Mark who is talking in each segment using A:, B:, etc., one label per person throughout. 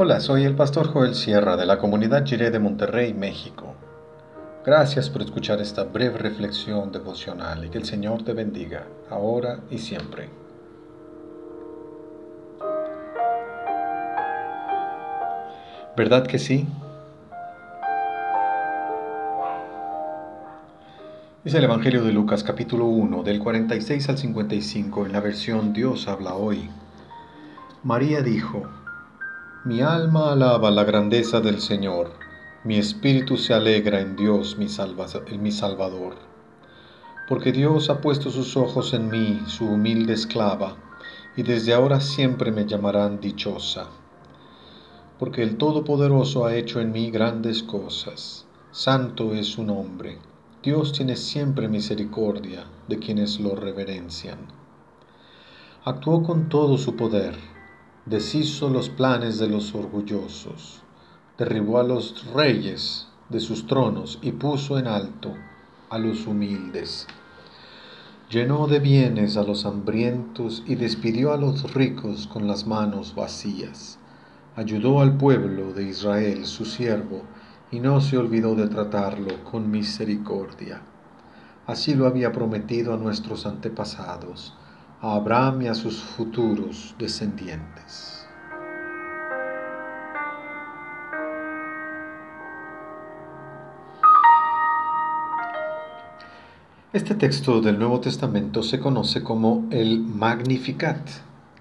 A: Hola, soy el pastor Joel Sierra de la comunidad Jiré de Monterrey, México. Gracias por escuchar esta breve reflexión devocional y que el Señor te bendiga, ahora y siempre. ¿Verdad que sí? Es el Evangelio de Lucas capítulo 1 del 46 al 55 en la versión Dios habla hoy. María dijo, Mi alma alaba la grandeza del Señor, mi espíritu se alegra en Dios mi, Salvador, porque Dios ha puesto sus ojos en mí, su humilde esclava, y desde ahora siempre me llamarán dichosa, porque el Todopoderoso ha hecho en mí grandes cosas, santo es su nombre. Dios tiene siempre misericordia de quienes lo reverencian. Actuó con todo su poder, deshizo los planes de los orgullosos, derribó a los reyes de sus tronos y puso en alto a los humildes. Llenó de bienes a los hambrientos y despidió a los ricos con las manos vacías. Ayudó al pueblo de Israel, su siervo, y no se olvidó de tratarlo con misericordia. Así lo había prometido a nuestros antepasados, a Abraham y a sus futuros descendientes. Este texto del Nuevo Testamento se conoce como el Magnificat,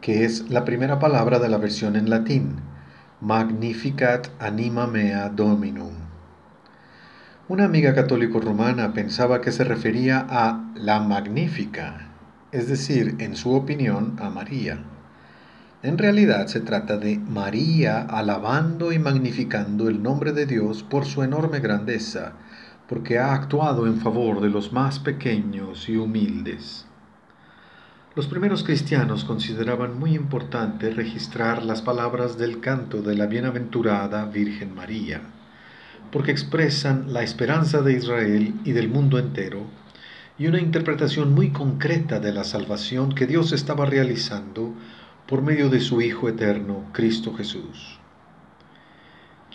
A: que es la primera palabra de la versión en latín Magnificat anima mea dominum. Una amiga católico romana pensaba que se refería a la magnífica, es decir, en su opinión, a María. En realidad se trata de María alabando y magnificando el nombre de Dios por su enorme grandeza, porque ha actuado en favor de los más pequeños y humildes. Los primeros cristianos consideraban muy importante registrar las palabras del canto de la bienaventurada Virgen María, porque expresan la esperanza de Israel y del mundo entero, y una interpretación muy concreta de la salvación que Dios estaba realizando por medio de su Hijo eterno, Cristo Jesús.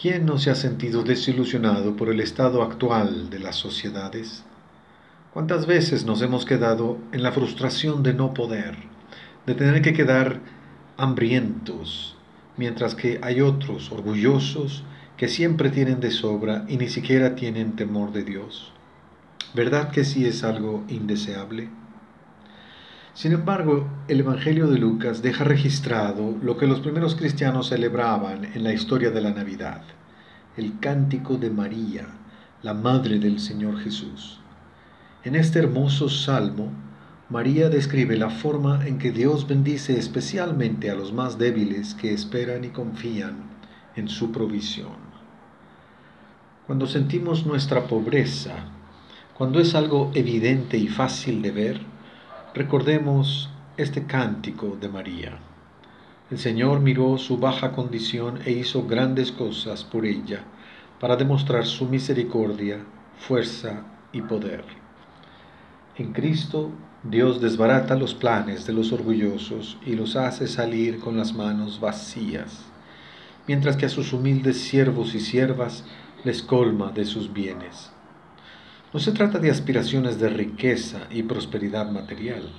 A: ¿Quién no se ha sentido desilusionado por el estado actual de las sociedades? ¿Cuántas veces nos hemos quedado en la frustración de no poder, de tener que quedar hambrientos, mientras que hay otros orgullosos que siempre tienen de sobra y ni siquiera tienen temor de Dios? ¿Verdad que sí es algo indeseable? Sin embargo, el Evangelio de Lucas deja registrado lo que los primeros cristianos celebraban en la historia de la Navidad, el cántico de María, la Madre del Señor Jesús. En este hermoso salmo, María describe la forma en que Dios bendice especialmente a los más débiles que esperan y confían en su provisión. Cuando sentimos nuestra pobreza, cuando es algo evidente y fácil de ver, recordemos este cántico de María. El Señor miró su baja condición e hizo grandes cosas por ella para demostrar su misericordia, fuerza y poder. En Cristo, Dios desbarata los planes de los orgullosos y los hace salir con las manos vacías, mientras que a sus humildes siervos y siervas les colma de sus bienes. No se trata de aspiraciones de riqueza y prosperidad material.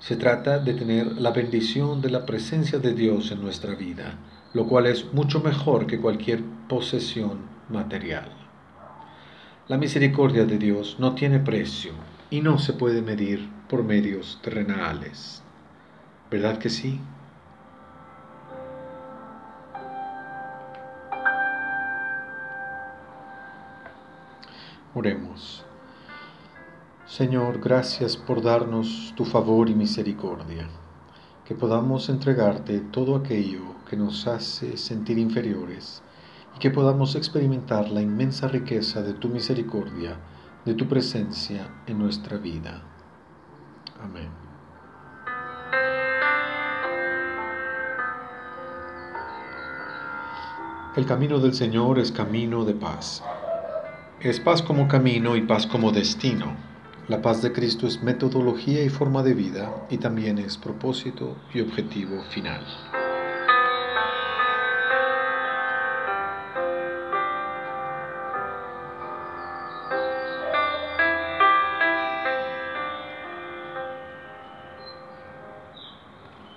A: Se trata de tener la bendición de la presencia de Dios en nuestra vida, lo cual es mucho mejor que cualquier posesión material. La misericordia de Dios no tiene precio y no se puede medir por medios terrenales. ¿Verdad que sí? Oremos. Señor, gracias por darnos tu favor y misericordia, que podamos entregarte todo aquello que nos hace sentir inferiores y que podamos experimentar la inmensa riqueza de tu misericordia de tu presencia en nuestra vida. Amén. El camino del Señor es camino de paz. Es paz como camino y paz como destino. La paz de Cristo es metodología y forma de vida y también es propósito y objetivo final.